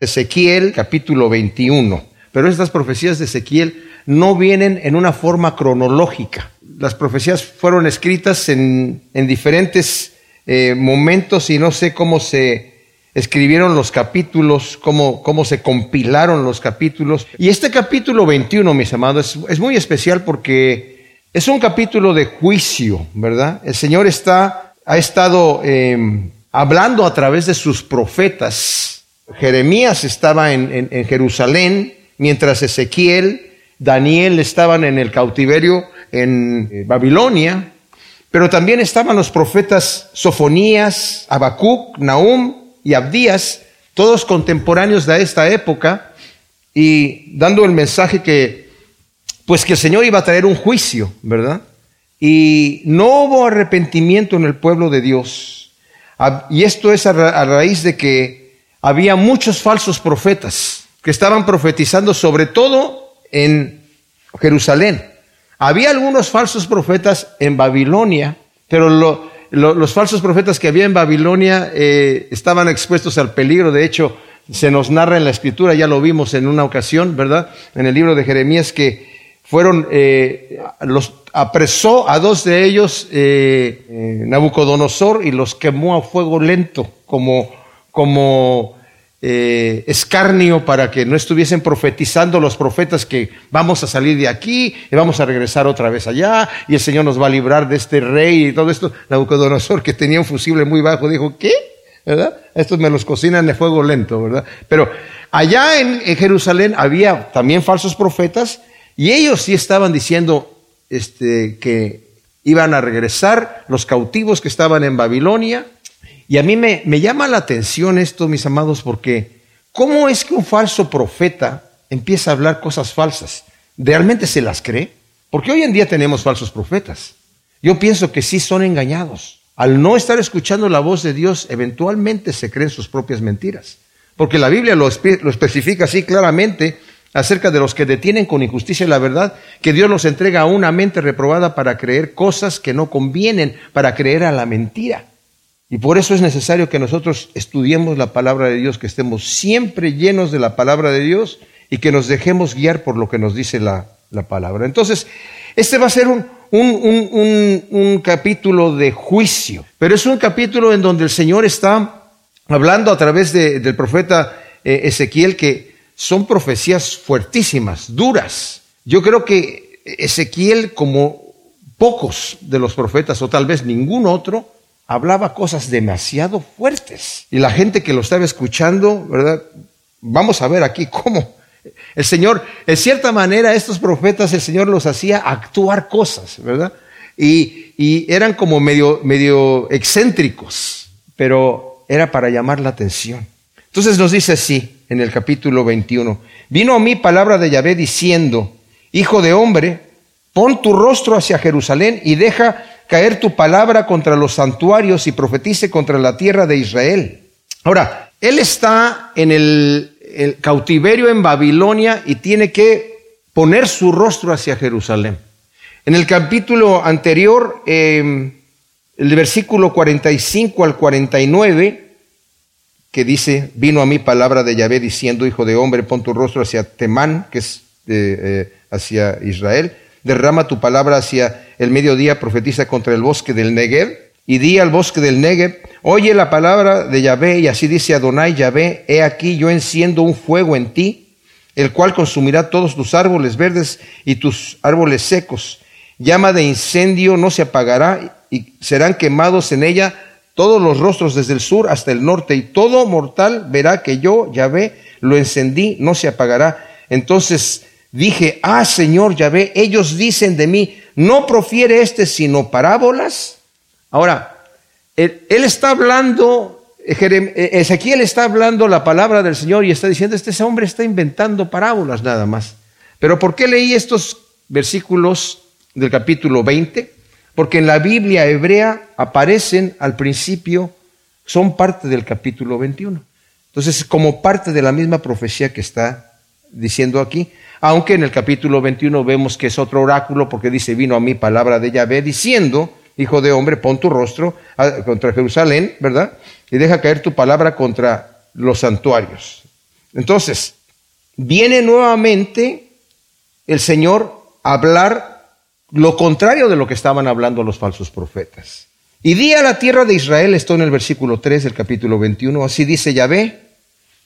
Ezequiel capítulo 21. Pero estas profecías de Ezequiel no vienen en una forma cronológica. Las profecías fueron escritas en, diferentes eh, momentos y no sé cómo se escribieron los capítulos, cómo, cómo se compilaron los capítulos. Y este capítulo 21, mis amados, es, muy especial porque es un capítulo de juicio, ¿verdad? El Señor está, ha estado em, hablando a través de sus profetas. Jeremías estaba en, Jerusalén, mientras Ezequiel, Daniel estaban en el cautiverio en eh, Babilonia, pero también estaban los profetas Sofonías, Habacuc, Nahum y Abdías, todos contemporáneos de esta época, y dando el mensaje que, pues que el Señor iba a traer un juicio, ¿verdad? Y no hubo arrepentimiento en el pueblo de Dios. Y esto es a raíz de que había muchos falsos profetas que estaban profetizando sobre todo en Jerusalén. Había algunos falsos profetas en Babilonia, pero los falsos profetas que había en Babilonia eh, estaban expuestos al peligro. De hecho, se nos narra en la escritura, ya lo vimos en una ocasión, ¿verdad? En el libro de Jeremías que fueron, eh, los apresó a dos de ellos eh, Nabucodonosor y los quemó a fuego lento, como, como eh, escarnio para que no estuviesen profetizando los profetas que vamos a salir de aquí y vamos a regresar otra vez allá y el Señor nos va a librar de este rey y todo esto. Nabucodonosor, que tenía un fusible muy bajo, dijo, ¿qué? ¿Verdad? Estos me los cocinan de fuego lento, ¿verdad? Pero allá en, Jerusalén había también falsos profetas y ellos sí estaban diciendo este, que iban a regresar los cautivos que estaban en Babilonia y a mí me, llama la atención esto, mis amados, porque ¿cómo es que un falso profeta empieza a hablar cosas falsas? ¿Realmente se las cree? Porque hoy en día tenemos falsos profetas. Yo pienso que sí son engañados. Al no estar escuchando la voz de Dios, eventualmente se creen sus propias mentiras. Porque la Biblia lo, lo especifica así claramente acerca de los que detienen con injusticia la verdad, que Dios los entrega a una mente reprobada para creer cosas que no convienen, para creer a la mentira. Y por eso es necesario que nosotros estudiemos la palabra de Dios, que estemos siempre llenos de la palabra de Dios y que nos dejemos guiar por lo que nos dice la, palabra. Entonces, este va a ser un, un, capítulo de juicio, pero es un capítulo en donde el Señor está hablando a través del profeta eh, Ezequiel que son profecías fuertísimas, duras. Yo creo que Ezequiel, como pocos de los profetas, o tal vez ningún otro, hablaba cosas demasiado fuertes. Y la gente que lo estaba escuchando, ¿verdad? Vamos a ver aquí cómo. El Señor, en cierta manera, estos profetas, el Señor los hacía actuar cosas, ¿verdad? Y, eran como medio, medio excéntricos, pero era para llamar la atención. Entonces nos dice así en el capítulo 21, vino a mí palabra de Yahvé diciendo, Hijo de hombre, pon tu rostro hacia Jerusalén y deja caer tu palabra contra los santuarios y profetice contra la tierra de Israel. Ahora, él está en el, cautiverio en Babilonia y tiene que poner su rostro hacia Jerusalén. En el capítulo anterior, em, el versículo 45 al 49, que dice, vino a mí palabra de Yahvé diciendo, hijo de hombre, pon tu rostro hacia Temán, que es eh, hacia Israel derrama tu palabra hacia el mediodía, profetiza contra el bosque del Negev, y di al bosque del Negev, oye la palabra de Yahvé, y así dice Adonai Yahvé, he aquí yo enciendo un fuego en ti, el cual consumirá todos tus árboles verdes y tus árboles secos. Llama de incendio no se apagará, y serán quemados en ella todos los rostros desde el sur hasta el norte, y todo mortal verá que yo, Yahvé, lo encendí, no se apagará. Entonces dije, ah, Señor Yahvé, ellos dicen de mí, no profiere este sino parábolas. Ahora, él, está hablando, eh, Ezequiel está hablando la palabra del Señor y está diciendo, este hombre está inventando parábolas nada más. Pero ¿por qué leí estos versículos del capítulo 20? Porque en la Biblia hebrea aparecen al principio, son parte del capítulo 21. Entonces, como parte de la misma profecía que está diciendo aquí, aunque en el capítulo 21 vemos que es otro oráculo porque dice, vino a mí palabra de Yahvé diciendo, hijo de hombre, pon tu rostro contra Jerusalén, ¿verdad? Y deja caer tu palabra contra los santuarios. Entonces, viene nuevamente el Señor a hablar lo contrario de lo que estaban hablando los falsos profetas. Y di a la tierra de Israel, esto en el versículo 3 del capítulo 21, así dice Yahvé,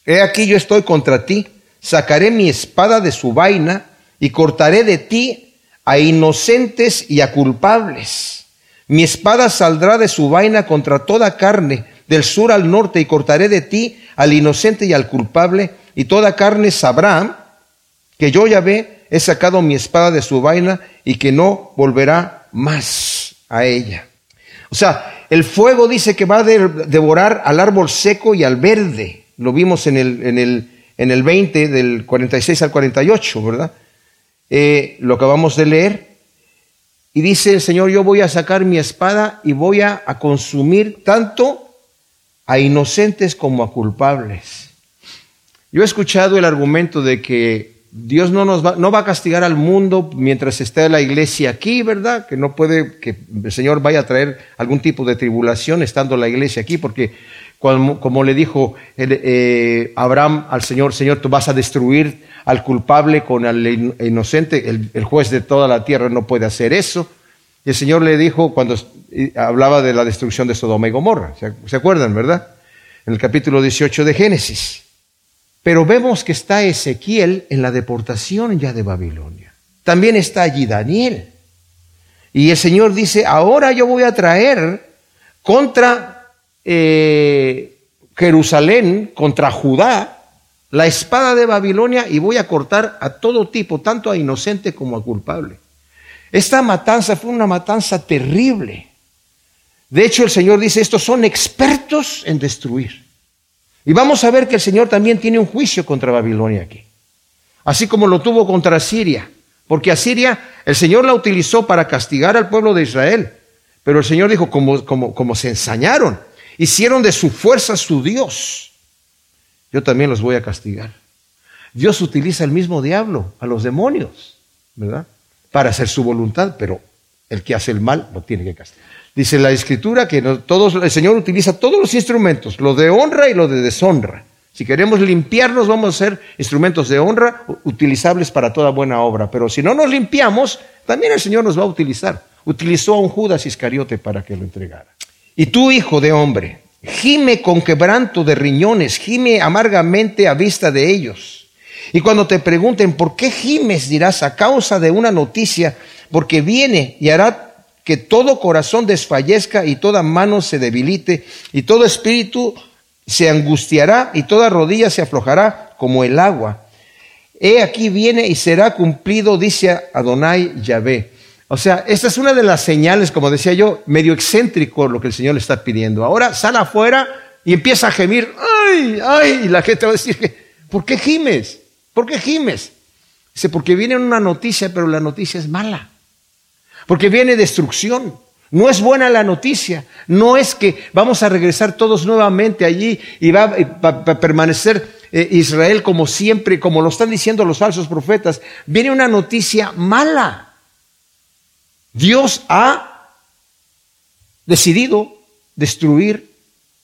he aquí yo estoy contra ti, sacaré mi espada de su vaina y cortaré de ti a inocentes y a culpables. Mi espada saldrá de su vaina contra toda carne, del sur al norte, y cortaré de ti al inocente y al culpable, y toda carne sabrá que yo Yahvé he sacado mi espada de su vaina y que no volverá más a ella. O sea, el fuego dice que va a devorar al árbol seco y al verde. Lo vimos en el, en el, en el 20, del 46 al 48, ¿verdad? Eh, lo acabamos de leer. Y dice el Señor, yo voy a sacar mi espada y voy a, consumir tanto a inocentes como a culpables. Yo he escuchado el argumento de que Dios no nos va, no va a castigar al mundo mientras esté la iglesia aquí, ¿verdad? Que no puede que el Señor vaya a traer algún tipo de tribulación estando la iglesia aquí, porque como, le dijo eh, Abraham al Señor, Señor, tú vas a destruir al culpable con el inocente, el, juez de toda la tierra no puede hacer eso. Y el Señor le dijo cuando hablaba de la destrucción de Sodoma y Gomorra, ¿se, se acuerdan, verdad? En el capítulo 18 de Génesis. Pero vemos que está Ezequiel en la deportación ya de Babilonia. También está allí Daniel. Y el Señor dice, ahora yo voy a traer contra eh, Jerusalén, contra Judá, la espada de Babilonia y voy a cortar a todo tipo, tanto a inocente como a culpable. Esta matanza fue una matanza terrible. De hecho, el Señor dice, estos son expertos en destruir. Y vamos a ver que el Señor también tiene un juicio contra Babilonia aquí. Así como lo tuvo contra Siria. Porque a Siria el Señor la utilizó para castigar al pueblo de Israel. Pero el Señor dijo, como, como, como se ensañaron, hicieron de su fuerza su Dios, yo también los voy a castigar. Dios utiliza el mismo diablo, a los demonios, ¿verdad? Para hacer su voluntad, pero el que hace el mal lo tiene que castigar. Dice la escritura que el Señor utiliza todos los instrumentos, lo de honra y lo de deshonra. Si queremos limpiarnos, vamos a ser instrumentos de honra utilizables para toda buena obra. Pero si no nos limpiamos, también el Señor nos va a utilizar. Utilizó a un Judas Iscariote para que lo entregara. Y tú, hijo de hombre, gime con quebranto de riñones, gime amargamente a vista de ellos. Y cuando te pregunten por qué gimes, dirás a causa de una noticia, porque viene y hará que todo corazón desfallezca y toda mano se debilite y todo espíritu se angustiará y toda rodilla se aflojará como el agua. He aquí viene y será cumplido, dice Adonai Yahvé. O sea, esta es una de las señales, como decía yo, medio excéntrico lo que el Señor le está pidiendo. Ahora sale afuera y empieza a gemir, ay, ay, y la gente va a decir, ¿por qué gimes? ¿Por qué gimes? Dice, porque viene una noticia, pero la noticia es mala porque viene destrucción. No es buena la noticia, no es que vamos a regresar todos nuevamente allí y va, a permanecer eh, Israel como siempre, como lo están diciendo los falsos profetas. Viene una noticia mala. Dios ha decidido destruir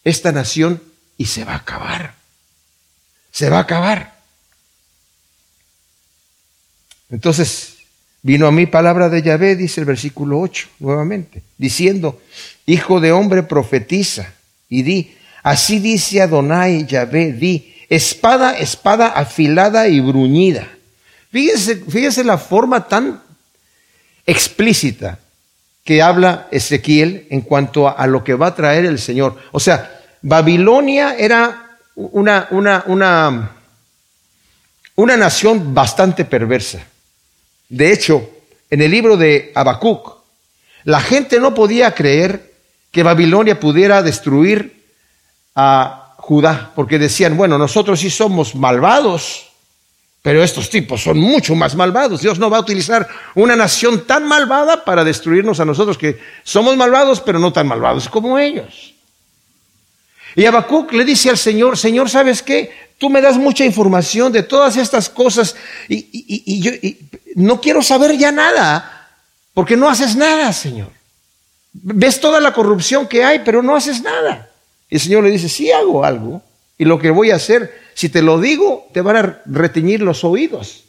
esta nación y se va a acabar. Se va a acabar. Entonces, Vino a mí palabra de Yahvé, dice el versículo 8 nuevamente, diciendo, Hijo de hombre, profetiza y di, así dice Adonai Yahvé, di, espada, espada afilada y bruñida. Fíjese, fíjese la forma tan explícita que habla Ezequiel en cuanto a, lo que va a traer el Señor. O sea, Babilonia era una, una, una, una nación bastante perversa de hecho, en el libro de Habacuc, la gente no podía creer que Babilonia pudiera destruir a Judá, porque decían, bueno, nosotros sí somos malvados, pero estos tipos son mucho más malvados. Dios no va a utilizar una nación tan malvada para destruirnos a nosotros, que somos malvados, pero no tan malvados como ellos. Y Habacuc le dice al Señor, Señor, ¿sabes qué? Tú me das mucha información de todas estas cosas y, yo no quiero saber ya nada, porque no haces nada, Señor. Ves toda la corrupción que hay, pero no haces nada. Y el Señor le dice, sí hago algo, y lo que voy a hacer si te lo digo, te van a reteñir los oídos.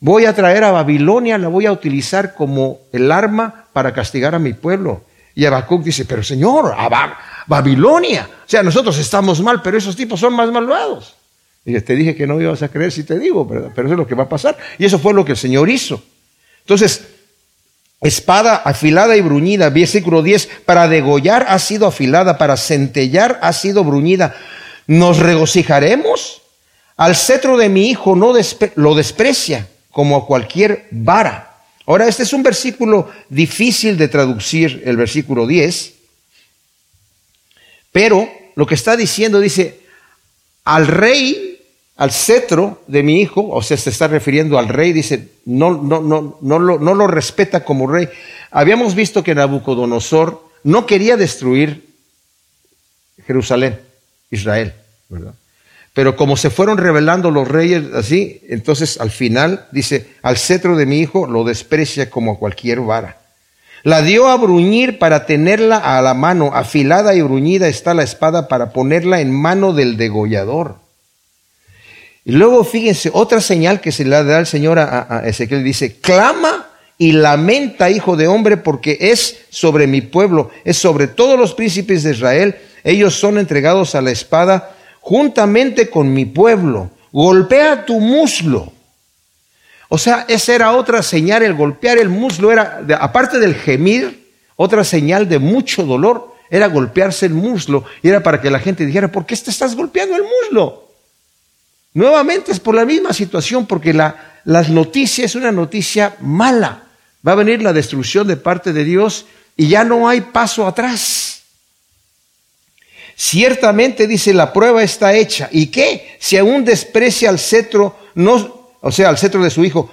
Voy a traer a Babilonia, la voy a utilizar como el arma para castigar a mi pueblo. Y Habacuc dice, pero Señor, a Babilonia. O sea, nosotros estamos mal, pero esos tipos son más malvados. Y te dije que no ibas a creer si te digo, pero eso es lo que va a pasar. Y eso fue lo que el Señor hizo. Entonces, espada afilada y bruñida, versículo 10, para degollar ha sido afilada, para centellar ha sido bruñida. ¿Nos regocijaremos? Al cetro de mi hijo no lo desprecia como a cualquier vara. Ahora, este es un versículo difícil de traducir, el versículo 10, pero lo que está diciendo dice, al rey al cetro de mi hijo, o sea, se está refiriendo al rey, dice, no, no, no, no, lo, no lo respeta como rey. Habíamos visto que Nabucodonosor no quería destruir Jerusalén, Israel, ¿verdad? Pero como se fueron revelando los reyes así, entonces al final dice, al cetro de mi hijo lo desprecia como a cualquier vara. La dio a bruñir para tenerla a la mano, afilada y bruñida está la espada para ponerla en mano del degollador. Y luego fíjense, otra señal que se le da al Señor a, Ezequiel dice, clama y lamenta, hijo de hombre, porque es sobre mi pueblo, es sobre todos los príncipes de Israel, ellos son entregados a la espada juntamente con mi pueblo. Golpea tu muslo. O sea, esa era otra señal, el golpear el muslo era, aparte del gemir, otra señal de mucho dolor, era golpearse el muslo, y era para que la gente dijera, ¿por qué te estás golpeando el muslo? Nuevamente es por la misma situación, porque la, las noticias es una noticia mala. Va a venir la destrucción de parte de Dios y ya no hay paso atrás. Ciertamente dice la prueba está hecha. ¿Y qué? Si aún desprecia al cetro, no, o sea, al cetro de su hijo,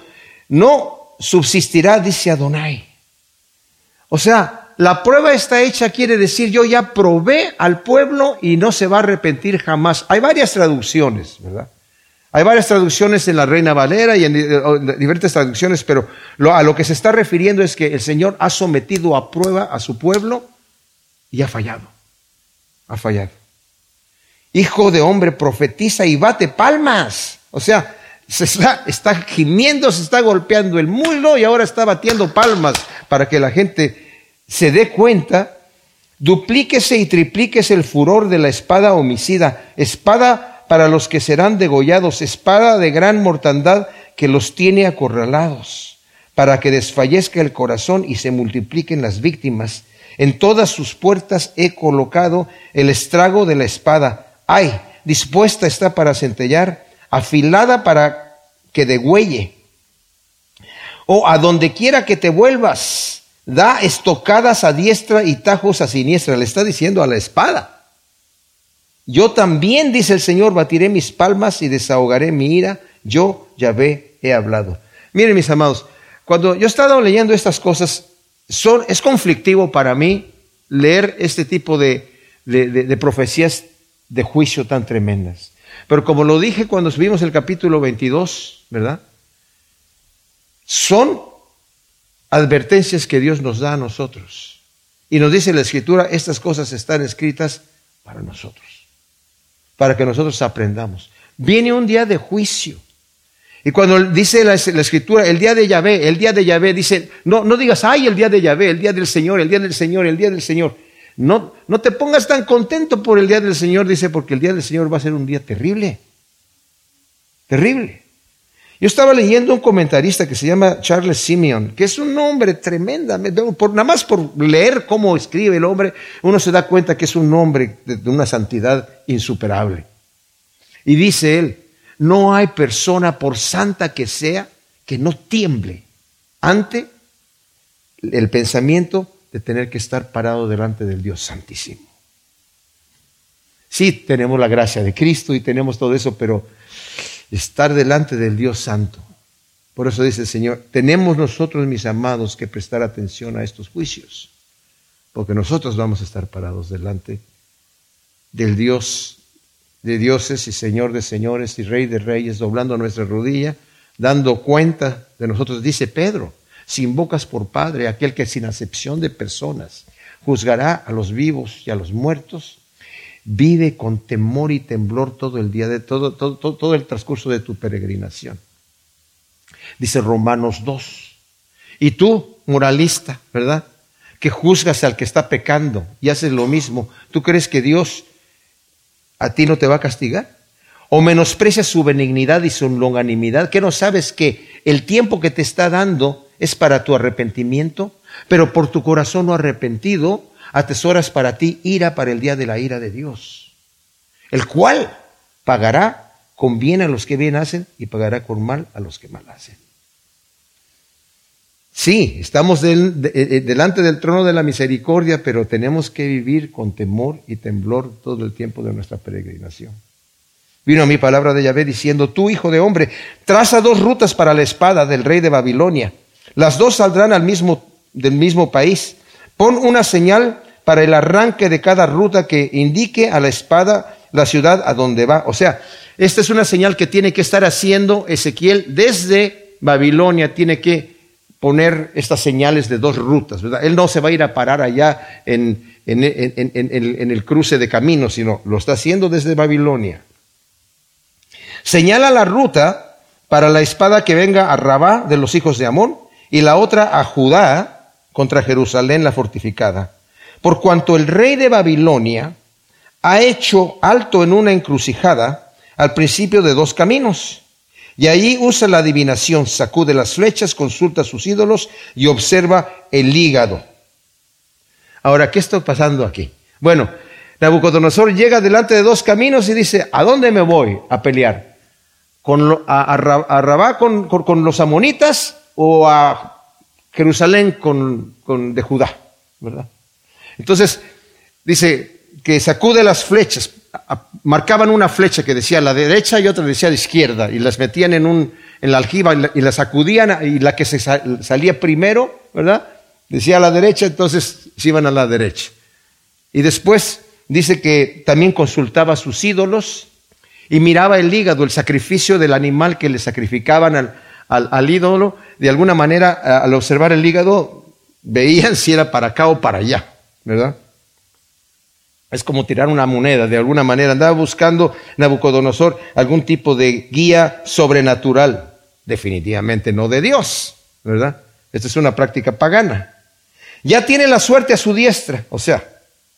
no subsistirá, dice Adonai. O sea, la prueba está hecha quiere decir yo ya probé al pueblo y no se va a arrepentir jamás. Hay varias traducciones, ¿verdad? Hay varias traducciones en la Reina Valera y en diferentes traducciones, pero a lo que se está refiriendo es que el Señor ha sometido a prueba a su pueblo y ha fallado. Ha fallado. Hijo de hombre, profetiza y bate palmas. O sea, se está, está gimiendo, se está golpeando el muslo y ahora está batiendo palmas para que la gente se dé cuenta. Duplíquese y triplíquese el furor de la espada homicida, espada para los que serán degollados, espada de gran mortandad que los tiene acorralados, para que desfallezca el corazón y se multipliquen las víctimas. En todas sus puertas he colocado el estrago de la espada. Ay, dispuesta está para centellar, afilada para que degüelle. O a donde quiera que te vuelvas, da estocadas a diestra y tajos a siniestra. Le está diciendo a la espada. Yo también, dice el Señor, batiré mis palmas y desahogaré mi ira. Yo, Yahvé, he hablado. Miren, mis amados, cuando yo he estado leyendo estas cosas, es conflictivo para mí leer este tipo de, de profecías de juicio tan tremendas. Pero como lo dije cuando subimos el capítulo 22, ¿verdad? Son advertencias que Dios nos da a nosotros. Y nos dice la Escritura, estas cosas están escritas para nosotros para que nosotros aprendamos. Viene un día de juicio. Y cuando dice la, escritura, el día de Yahvé, el día de Yahvé, dice, no, no digas, ay, el día de Yahvé, el día del Señor, el día del Señor, el día del Señor. No, no te pongas tan contento por el día del Señor, dice, porque el día del Señor va a ser un día terrible. Terrible. Yo estaba leyendo un comentarista que se llama Charles Simeon, que es un hombre tremenda, por, nada más por leer cómo escribe el hombre, uno se da cuenta que es un hombre de una santidad insuperable. Y dice él, no hay persona, por santa que sea, que no tiemble ante el pensamiento de tener que estar parado delante del Dios Santísimo. Sí, tenemos la gracia de Cristo y tenemos todo eso, pero estar delante del Dios Santo. Por eso dice el Señor, tenemos nosotros, mis amados, que prestar atención a estos juicios, porque nosotros vamos a estar parados delante del Dios de dioses y Señor de señores y Rey de reyes, doblando nuestra rodilla, dando cuenta de nosotros, dice Pedro, si invocas por Padre aquel que sin acepción de personas juzgará a los vivos y a los muertos, vive con temor y temblor todo el día, de todo, todo, todo, todo el transcurso de tu peregrinación. Dice Romanos 2. Y tú, moralista, ¿verdad? Que juzgas al que está pecando y haces lo mismo. ¿Tú crees que Dios a ti no te va a castigar? ¿O menosprecias su benignidad y su longanimidad? ¿Que no sabes que el tiempo que te está dando es para tu arrepentimiento? Pero por tu corazón no arrepentido, atesoras para ti ira para el día de la ira de Dios, el cual pagará con bien a los que bien hacen y pagará con mal a los que mal hacen. Sí, estamos eh, eh, delante del trono de la misericordia, pero tenemos que vivir con temor y temblor todo el tiempo de nuestra peregrinación. Vino a mi palabra de Yahvé diciendo, tú hijo de hombre, traza dos rutas para la espada del rey de Babilonia. Las dos saldrán al mismo, del mismo país. Pon una señal para el arranque de cada ruta que indique a la espada la ciudad a donde va. O sea, esta es una señal que tiene que estar haciendo Ezequiel desde Babilonia, tiene que poner estas señales de dos rutas, ¿verdad? Él no se va a ir a parar allá en, en, el cruce de caminos, sino lo está haciendo desde Babilonia. Señala la ruta para la espada que venga a Rabá de los hijos de Amón y la otra a Judá contra Jerusalén la fortificada. Por cuanto el rey de Babilonia ha hecho alto en una encrucijada al principio de dos caminos y ahí usa la adivinación, sacude las flechas, consulta sus ídolos y observa el hígado. Ahora, ¿qué está pasando aquí? Bueno, Nabucodonosor llega delante de dos caminos y dice, ¿a dónde me voy a pelear? ¿Con a, Rabá con, los amonitas o a Jerusalén con, con de Judá? ¿Verdad? Entonces, dice que sacude las flechas marcaban una flecha que decía a la derecha y otra decía a la izquierda y las metían en, un, en la aljiba y la, sacudían y la que salía primero, ¿verdad? Decía a la derecha, entonces se iban a la derecha. Y después dice que también consultaba a sus ídolos y miraba el hígado, el sacrificio del animal que le sacrificaban al, al ídolo. De alguna manera, al observar el hígado, veían si era para acá o para allá, ¿verdad? Es como tirar una moneda, de alguna manera. Andaba buscando Nabucodonosor algún tipo de guía sobrenatural. Definitivamente no de Dios, ¿verdad? Esta es una práctica pagana. Ya tiene la suerte a su diestra. O sea,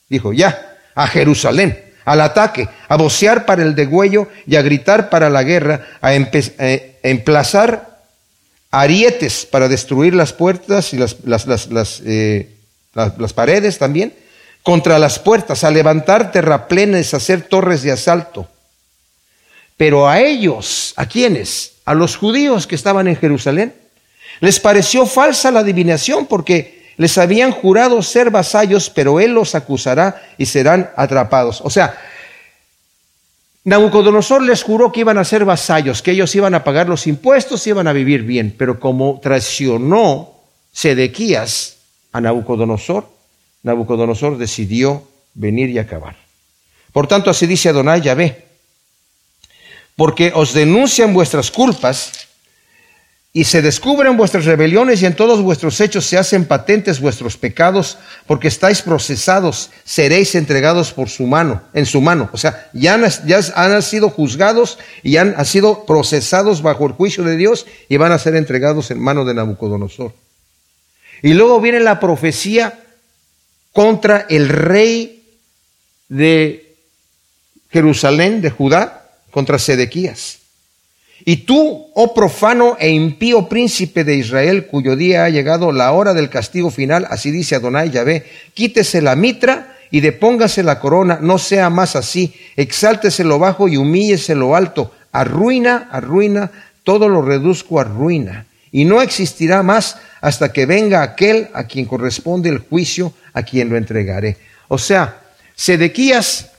dijo, ya, a Jerusalén, al ataque, a vocear para el degüello y a gritar para la guerra, a, eh, emplazar arietes para destruir las puertas y las, las, eh, las paredes también contra las puertas, a levantar terraplenes, a hacer torres de asalto. Pero a ellos, ¿a quiénes? A los judíos que estaban en Jerusalén, les pareció falsa la adivinación porque les habían jurado ser vasallos, pero él los acusará y serán atrapados. O sea, Nabucodonosor les juró que iban a ser vasallos, que ellos iban a pagar los impuestos y iban a vivir bien, pero como traicionó Sedequías a Nabucodonosor, Nabucodonosor decidió venir y acabar. Por tanto, así dice Adonai Yahvé, porque os denuncian vuestras culpas y se descubren vuestras rebeliones y en todos vuestros hechos se hacen patentes vuestros pecados, porque estáis procesados, seréis entregados por su mano, en su mano. O sea, ya han, sido juzgados y han, han sido procesados bajo el juicio de Dios y van a ser entregados en mano de Nabucodonosor. Y luego viene la profecía contra el rey de Jerusalén, de Judá, contra Sedequías. Y tú, oh profano e impío príncipe de Israel, cuyo día ha llegado la hora del castigo final, así dice Adonai Yahvé, quítese la mitra y depóngase la corona, no sea más así, exáltese lo bajo y humíllese lo alto, arruina, arruina, todo lo reduzco a ruina, y no existirá más hasta que venga aquel a quien corresponde el juicio, a quien lo entregaré. O sea, Sedequías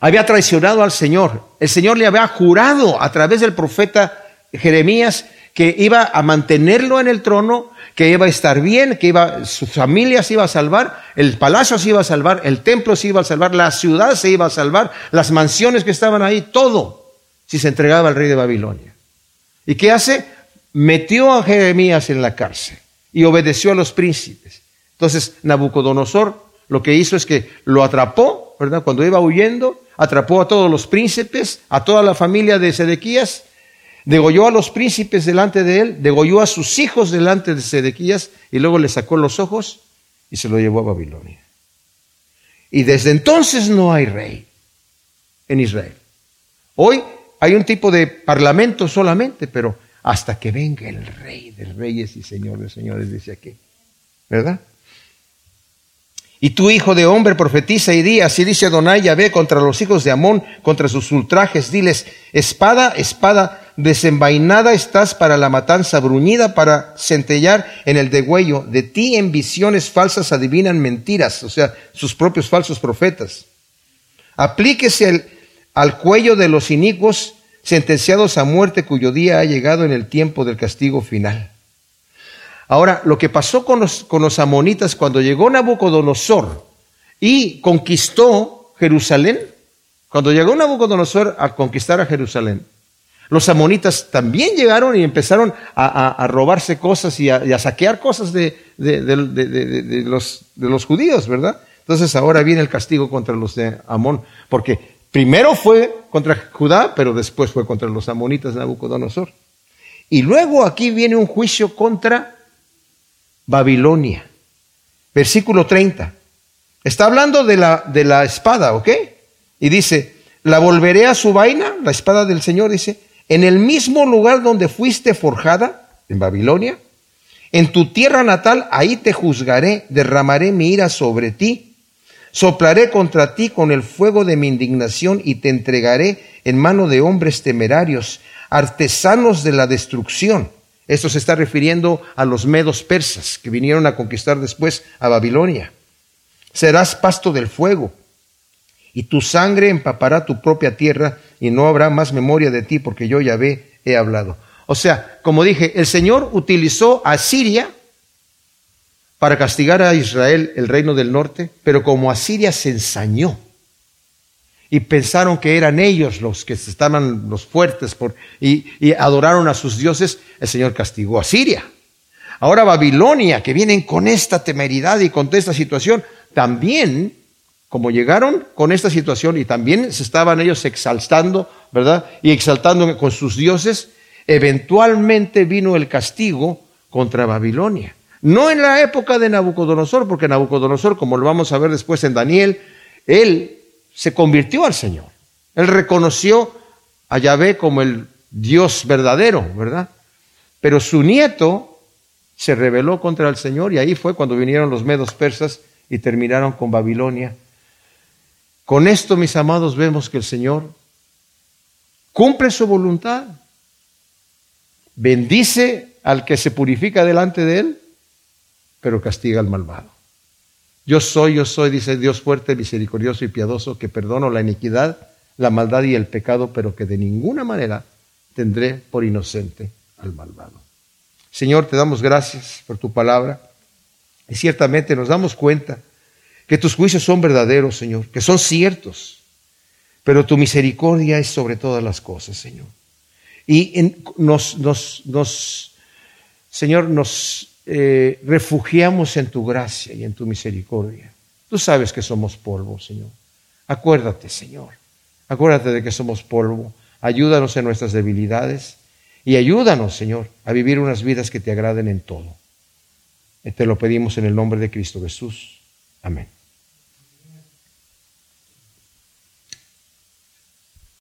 había traicionado al Señor. El Señor le había jurado a través del profeta Jeremías que iba a mantenerlo en el trono, que iba a estar bien, que iba, su familia se iba a salvar, el palacio se iba a salvar, el templo se iba a salvar, la ciudad se iba a salvar, las mansiones que estaban ahí, todo, si se entregaba al rey de Babilonia. ¿Y qué hace? Metió a Jeremías en la cárcel y obedeció a los príncipes. Entonces Nabucodonosor lo que hizo es que lo atrapó, ¿verdad? Cuando iba huyendo, atrapó a todos los príncipes, a toda la familia de Sedequías, degolló a los príncipes delante de él, degolló a sus hijos delante de Sedequías y luego le sacó los ojos y se lo llevó a Babilonia. Y desde entonces no hay rey en Israel. Hoy hay un tipo de parlamento solamente, pero hasta que venga el rey de reyes y señor de señores, dice aquí. ¿Verdad? Y tu hijo de hombre profetiza y di, así dice Adonai Yahvé contra los hijos de Amón, contra sus ultrajes, diles, espada, espada desenvainada estás para la matanza, bruñida para centellar en el degüello, de ti en visiones falsas adivinan mentiras, o sea, sus propios falsos profetas. Aplíquese al cuello de los inicuos sentenciados a muerte cuyo día ha llegado en el tiempo del castigo final. Ahora, lo que pasó con los, con los amonitas cuando llegó Nabucodonosor y conquistó Jerusalén, cuando llegó Nabucodonosor a conquistar a Jerusalén, los amonitas también llegaron y empezaron a, robarse cosas y a, saquear cosas de, los, de los judíos, ¿verdad? Entonces ahora viene el castigo contra los de Amón, porque primero fue contra Judá, pero después fue contra los amonitas de Nabucodonosor. Y luego aquí viene un juicio contra Babilonia. Versículo 30. Está hablando de la, de la espada, ¿ok? Y dice, la volveré a su vaina, la espada del Señor, dice, en el mismo lugar donde fuiste forjada, en Babilonia, en tu tierra natal, ahí te juzgaré, derramaré mi ira sobre ti, soplaré contra ti con el fuego de mi indignación y te entregaré en mano de hombres temerarios, artesanos de la destrucción esto se está refiriendo a los medos persas que vinieron a conquistar después a Babilonia. Serás pasto del fuego y tu sangre empapará tu propia tierra y no habrá más memoria de ti porque yo ya he hablado. O sea, como dije, el Señor utilizó a Siria para castigar a Israel, el reino del norte, pero como Asiria se ensañó y pensaron que eran ellos los que estaban los fuertes y, y, adoraron a sus dioses, el Señor castigó a Siria. Ahora Babilonia, que vienen con esta temeridad y con esta situación, también, como llegaron con esta situación y también se estaban ellos exaltando, ¿verdad? Y exaltando con sus dioses, eventualmente vino el castigo contra Babilonia. No en la época de Nabucodonosor, porque Nabucodonosor, como lo vamos a ver después en Daniel, él se convirtió al Señor. Él reconoció a Yahvé como el Dios verdadero, ¿verdad? Pero su nieto se rebeló contra el Señor y ahí fue cuando vinieron los medos persas y terminaron con Babilonia. Con esto, mis amados, vemos que el Señor cumple su voluntad, bendice al que se purifica delante de Él, pero castiga al malvado. Yo soy, yo soy, dice Dios fuerte, misericordioso y piadoso, que perdono la iniquidad, la maldad y el pecado, pero que de ninguna manera tendré por inocente al malvado. Señor, te damos gracias por tu palabra y ciertamente nos damos cuenta que tus juicios son verdaderos, Señor, que son ciertos, pero tu misericordia es sobre todas las cosas, Señor. Y nos, nos, nos, Señor, nos eh, refugiamos en tu gracia y en tu misericordia. Tú sabes que somos polvo, Señor. Acuérdate, Señor. Acuérdate de que somos polvo. Ayúdanos en nuestras debilidades y ayúdanos, Señor, a vivir unas vidas que te agraden en todo. Te lo pedimos en el nombre de Cristo Jesús. Amén.